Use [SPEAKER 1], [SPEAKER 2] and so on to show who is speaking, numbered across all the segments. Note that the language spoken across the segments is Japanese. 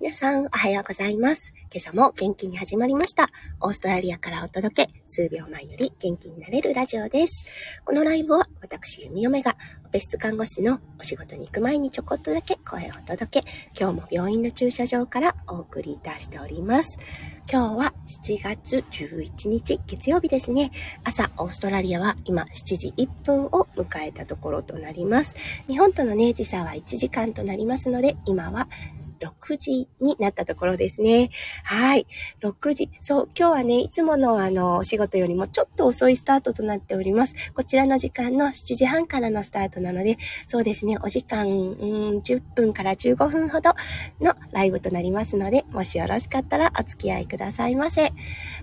[SPEAKER 1] 皆さん、おはようございます。今朝も元気に始まりました。オーストラリアからお届け、数秒前より元気になれるラジオです。このライブは、私、弓嫁が、オペ室看護師のお仕事に行く前にちょこっとだけ声をお届け、今日も病院の駐車場からお送りいたしております。今日は7月11日月曜日ですね。朝、オーストラリアは今7時1分を迎えたところとなります。日本とのね、時差は1時間となりますので、今は6時になったところですね。はい。6時。そう、今日はね、いつものあの、お仕事よりもちょっと遅いスタートとなっております。こちらの時間の7時半からのスタートなので、そうですね、お時間、うん、10分から15分ほどのライブとなりますので、もしよろしかったらお付き合いくださいませ。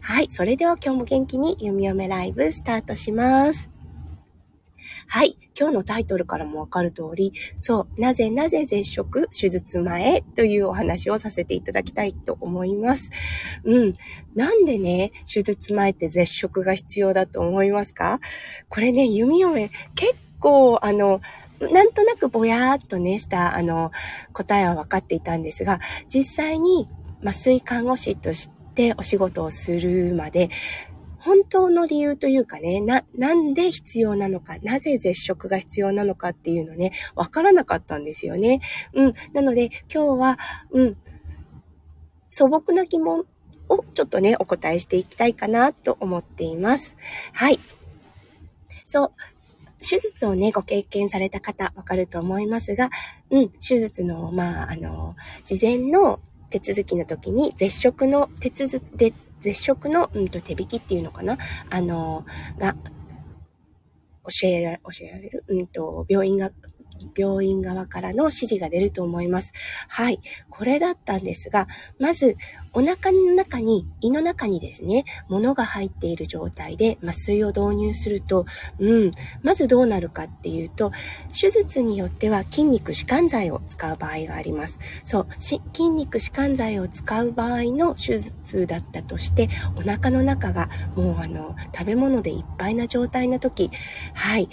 [SPEAKER 1] はい。それでは今日も元気に弓嫁ライブスタートします。はい。今日のタイトルからもわかる通り、そう、なぜなぜ絶食、手術前というお話をさせていただきたいと思います。うん。なんでね、手術前って絶食が必要だと思いますか？これね、弓嫁、結構、あの、なんとなくぼやーっとね、した、あの、答えは分かっていたんですが、実際に麻酔看護師としてお仕事をするまで、本当の理由というかね、な、なんで必要なのか、なぜ絶食が必要なのかっていうのね、わからなかったんですよね。うん。なので、今日は、うん、素朴な疑問をちょっとね、お答えしていきたいかなと思っています。はい。そう。手術をね、ご経験された方、わかると思いますが、うん、手術の、まあ、あの、事前の手続きの時に絶食の手続きで絶食の、うんと、手引きっていうのかな？あの、が、教えら、教えられる？うんと、病院が、病院側からの指示が出ると思います。はい。これだったんですが、まず、お腹の中に、胃の中にですね、物が入っている状態で麻酔を導入すると、うん、まずどうなるかっていうと、手術によっては筋肉弛緩剤を使う場合があります。そう、筋肉弛緩剤を使う場合の手術だったとして、お腹の中がもうあの、食べ物でいっぱいな状態の時、はい、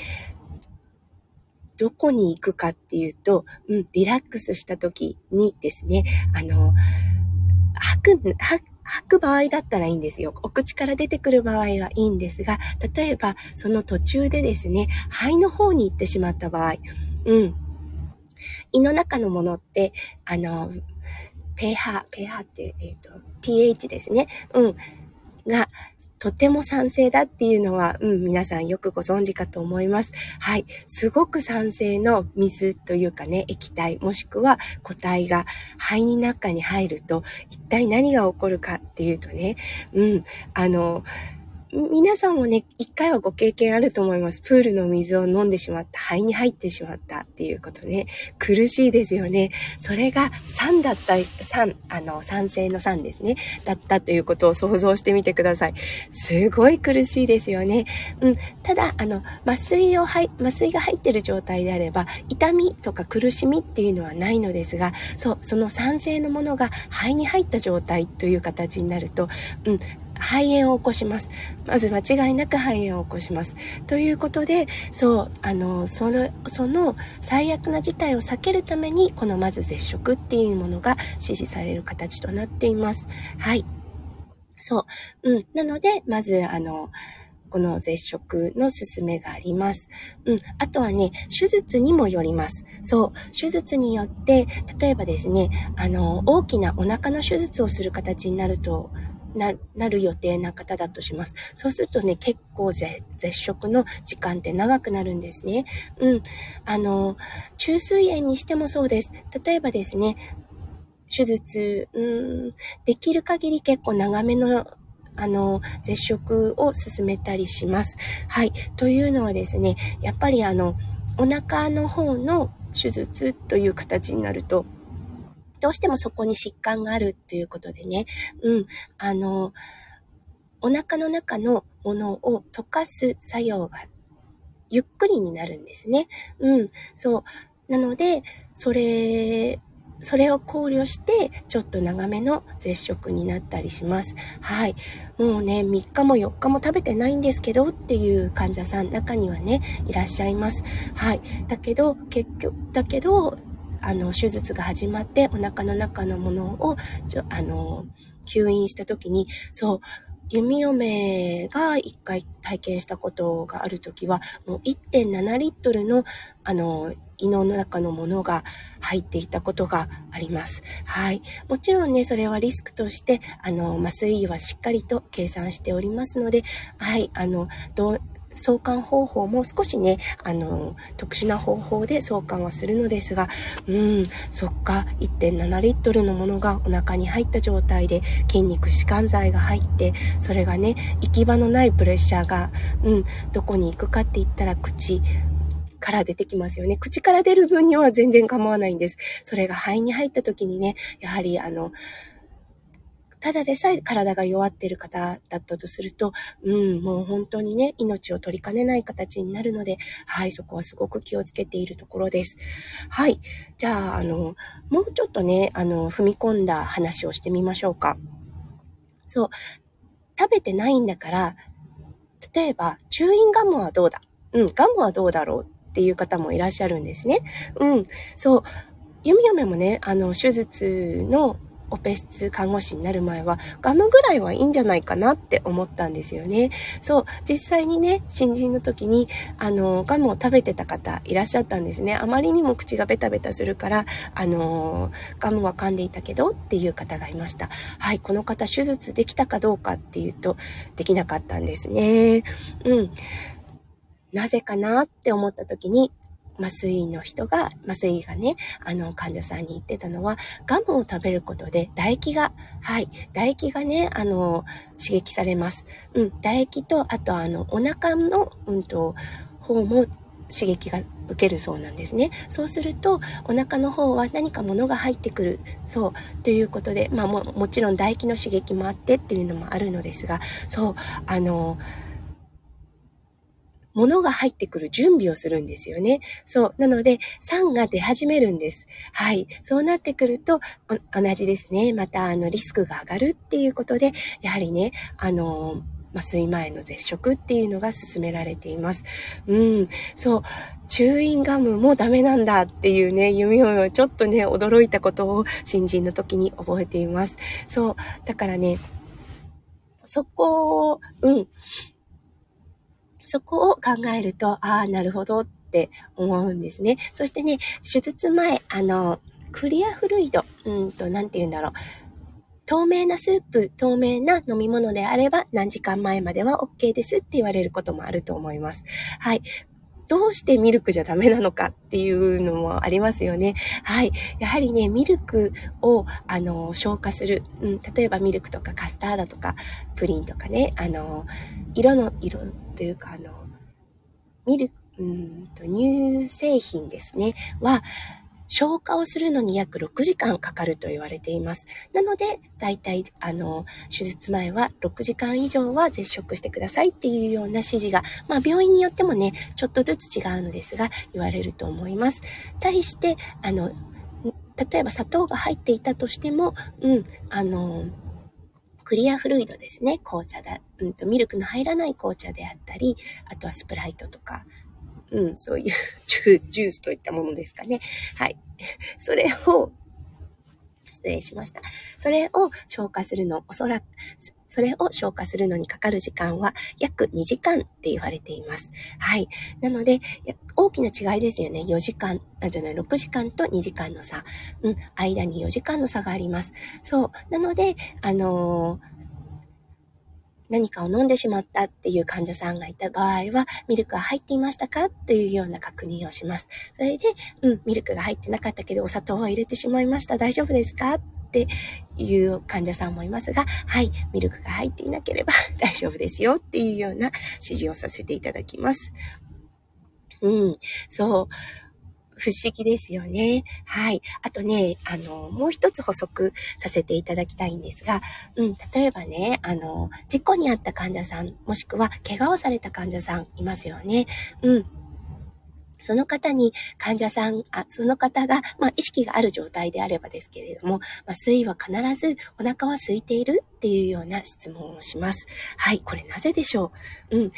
[SPEAKER 1] どこに行くかっていうと、うん、リラックスした時にですね、あの、吐く、吐く場合だったらいいんですよ。お口から出てくる場合はいいんですが、例えば、その途中でですね、肺の方に行ってしまった場合、うん。胃の中のものって、あの、pH、pH って、えっ、ー、と、pH ですね。うん。が、とても賛成だっていうのは、うん、皆さんよくご存知かと思います。はい。すごく酸性の水というかね、液体、もしくは固体が肺に中に入ると、一体何が起こるかっていうとね、うん、あの、皆さんもね、一回はご経験あると思います。プールの水を飲んでしまった、肺に入ってしまったっていうことね。苦しいですよね。それが酸だった、酸、あの、酸性の酸ですね。だったということを想像してみてください。すごい苦しいですよね。うん。ただ、あの、麻酔を麻酔が入ってる状態であれば、痛みとか苦しみっていうのはないのですが、そう、その酸性のものが肺に入った状態という形になると、うん、肺炎を起こします。まず間違いなく肺炎を起こします。ということで、そう、あの、その、その最悪な事態を避けるために、このまず絶食っていうものが指示される形となっています。はい。そう。うん。なので、まず、あの、この絶食の勧めがあります。うん。あとはね、手術にもよります。そう。手術によって、例えばですね、あの、大きなお腹の手術をする形になると、な、なる予定な方だとします。そうするとね、結構絶食の時間って長くなるんですね。うん。あの、中水炎にしてもそうです。例えばですね、手術、うん、できる限り結構長めのあの、絶食を進めたりします。はい。というのはですね、やっぱりあの、お腹の方の手術という形になると、どうしてもそこに疾患があるということでね、うん、あの、お腹の中のものを溶かす作用がゆっくりになるんですね。うん、そう。なので、それ、それを考慮して、ちょっと長めの絶食になったりします。はい。もうね、3日も4日も食べてないんですけどっていう患者さん中にはね、いらっしゃいます。はい。だけど、結局、だけど、あの、手術が始まって、お腹の中のものを、ちょ、あの、吸引した時に、そう、弓嫁が一回体験したことがある時は、もう1.7リットルの、あの、胃の中のものが入っていたことがあります。はい。もちろんね、それはリスクとして、あの、麻酔はしっかりと計算しておりますので、はい、あの、どう、相関方法も少しね、あの、特殊な方法で相関はするのですが、うん、そっか、1.7リットルのものがお腹に入った状態で筋肉弛緩剤が入って、それがね、行き場のないプレッシャーが、うん、どこに行くかって言ったら口、から出てきますよね。口から出る分には全然構わないんです。それが肺に入った時にね、やはりあの、ただでさえ体が弱っている方だったとすると、うん、もう本当にね、命を取りかねない形になるので、はい、そこはすごく気をつけているところです。はい。じゃあ、あの、もうちょっとね、あの、踏み込んだ話をしてみましょうか。そう。食べてないんだから、例えば、チューインガムはどうだ？うん、ガムはどうだろうっていう方もいらっしゃるんですね。うん。そう。ゆみよめもね、あの、手術のオペ室看護師になる前は、ガムぐらいはいいんじゃないかなって思ったんですよね。そう、実際にね、新人の時に、あの、ガムを食べてた方いらっしゃったんですね。あまりにも口がベタベタするから、あの、ガムは噛んでいたけどっていう方がいました。はい、この方手術できたかどうかっていうと、できなかったんですね。うん。なぜかなって思った時に、麻酔の人が、麻酔がね、あの、患者さんに言ってたのは、ガムを食べることで唾液が、はい、唾液がね、あの、刺激されます。うん、唾液と、あとあの、お腹の、うんと、方も刺激が受けるそうなんですね。そうすると、お腹の方は何か物が入ってくる。そう。ということで、まあも、もちろん唾液の刺激もあってっていうのもあるのですが、そう、あの、物が入ってくる準備をするんですよね。そう。なので、酸が出始めるんです。はい。そうなってくると、同じですね。また、あの、リスクが上がるっていうことで、やはりね、あの、麻酔前の絶食っていうのが勧められています。うん。そう。チューインガムもダメなんだっていうね、夢をちょっとね、驚いたことを新人の時に覚えています。そう。だからね、そこを、うん。そこを考えると、ああ、なるほどって思うんですね。そしてね、手術前、あの、クリアフルイド、うんと、なんて言うんだろう。透明なスープ、透明な飲み物であれば何時間前までは OK ですって言われることもあると思います。はい。どうしてミルクじゃダメなのかっていうのもありますよね。はい。やはりね、ミルクを、あの、消化する。うん、例えばミルクとかカスタードとか、プリンとかね、あの、色の、色というか、あの、ミルク、うんと、乳製品ですね、は、消化をするのに約6時間かかると言われています。なので、だいたい、あの、手術前は6時間以上は絶食してくださいっていうような指示が、まあ病院によってもね、ちょっとずつ違うのですが、言われると思います。対して、あの、例えば砂糖が入っていたとしても、うん、あの、クリアフルイドですね。紅茶だ、うんと、ミルクの入らない紅茶であったり、あとはスプライトとか、うん、そういう ジュースといったものですかね。はい。それを、失礼しました。それを消化するの、おそらく、それを消化するのにかかる時間は約2時間って言われています。はい。なので、大きな違いですよね。4時間、あ、じゃない、6時間と2時間の差。うん、間に4時間の差があります。そう。なので、あのー何かを飲んでしまったっていう患者さんがいた場合は、ミルクは入っていましたか？というような確認をします。それで、うん、ミルクが入ってなかったけど、お砂糖を入れてしまいました。大丈夫ですか？っていう患者さんもいますが、はい、ミルクが入っていなければ 大丈夫ですよっていうような指示をさせていただきます。うん、そう。不思議ですよね。はい。あとね、あの、もう一つ補足させていただきたいんですが、うん、例えばね、あの、事故に遭った患者さん、もしくは怪我をされた患者さんいますよね。うん。その方に患者さん、あその方が、まあ、意識がある状態であればですけれども、まあ、水位は必ずお腹は空いているっていうような質問をします。はい、これなぜでしょう？うん。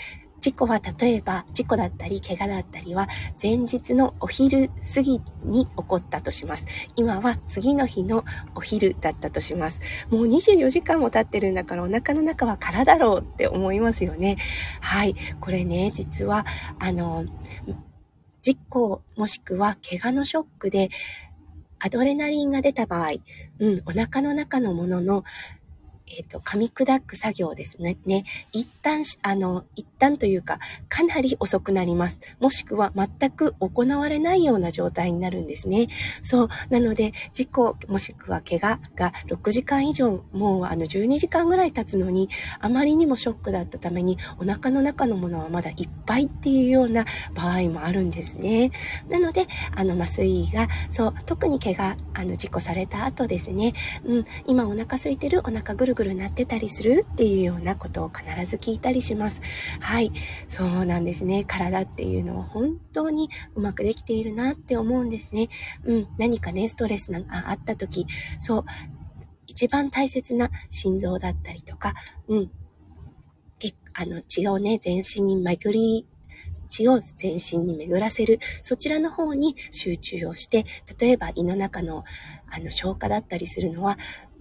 [SPEAKER 1] 事故は例えば、事故だったり、怪我だったりは、前日のお昼過ぎに起こったとします。今は次の日のお昼だったとします。もう24時間も経ってるんだからお腹の中は空だろうって思いますよね。はい。これね、実は、あの、事故もしくは怪我のショックでアドレナリンが出た場合、うん、お腹の中のもののえっ、ー、と、噛み砕く作業ですね。ね。一旦、あの、一旦というか、かなり遅くなります。もしくは全く行われないような状態になるんですね。そう。なので、事故、もしくは怪我が6時間以上、もうあの12時間ぐらい経つのに、あまりにもショックだったために、お腹の中のものはまだいっぱいっていうような場合もあるんですね。なので、あの、麻酔が、そう、特に怪我、あの、事故された後ですね、うん、今お腹空いてる、お腹ぐるぐるなってたりする？っていうようなことを必ず聞いたりします。は。はいそうなんですね。体っていうのは本当にうまくできているなって思うんですね。うん。何かね、ストレスがあった時、そう、一番大切な心臓だったりとか、うん。あの、血をね、全身に巡り血を全身に巡らせる、そちらの方に集中をして、例えば胃の中のあの消化だったりするのは、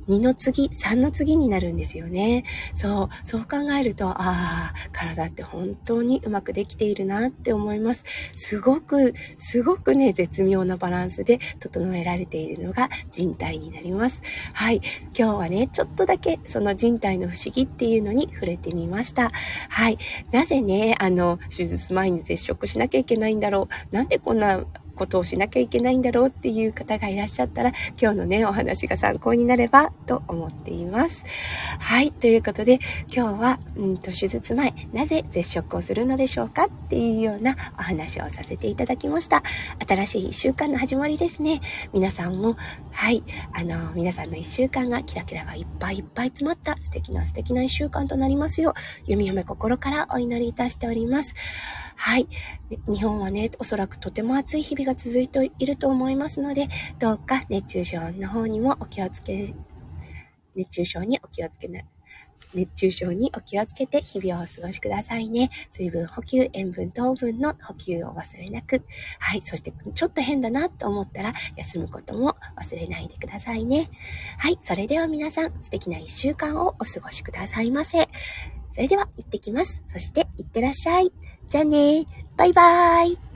[SPEAKER 1] 2の次、3の次になるんですよね。そう、そう考えると、ああ、体って本当にうまくできているなって思います。すごく、すごくね、絶妙なバランスで整えられているのが人体になります。はい。今日はね、ちょっとだけその人体の不思議っていうのに触れてみました。はい。なぜね、あの、手術前に絶食しなきゃいけないんだろう。なんでこんなことをしなきゃいけないんだろうっていう方がいらっしゃったら、今日のね、お話が参考になればと思っています。はい。ということで、今日は、うんと、手術前、なぜ絶食をするのでしょうかっていうようなお話をさせていただきました。新しい1週間の始まりですね。皆さんも、はい。あの、皆さんの一週間がキラキラがいっぱいいっぱい詰まった素敵な素敵な一週間となりますよう、弓嫁心からお祈りいたしております。はい。日本はね、おそらくとても暑い日々が続いていると思いますので、どうか熱中症の方にもお気をつけ、熱中症にお気をつけな、熱中症にお気をつけて日々をお過ごしくださいね。水分補給、塩分、糖分の補給を忘れなく。はい。そして、ちょっと変だなと思ったら、休むことも忘れないでくださいね。はい。それでは皆さん、素敵な一週間をお過ごしくださいませ。それでは、行ってきます。そして、行ってらっしゃい。じゃあねバイバーイ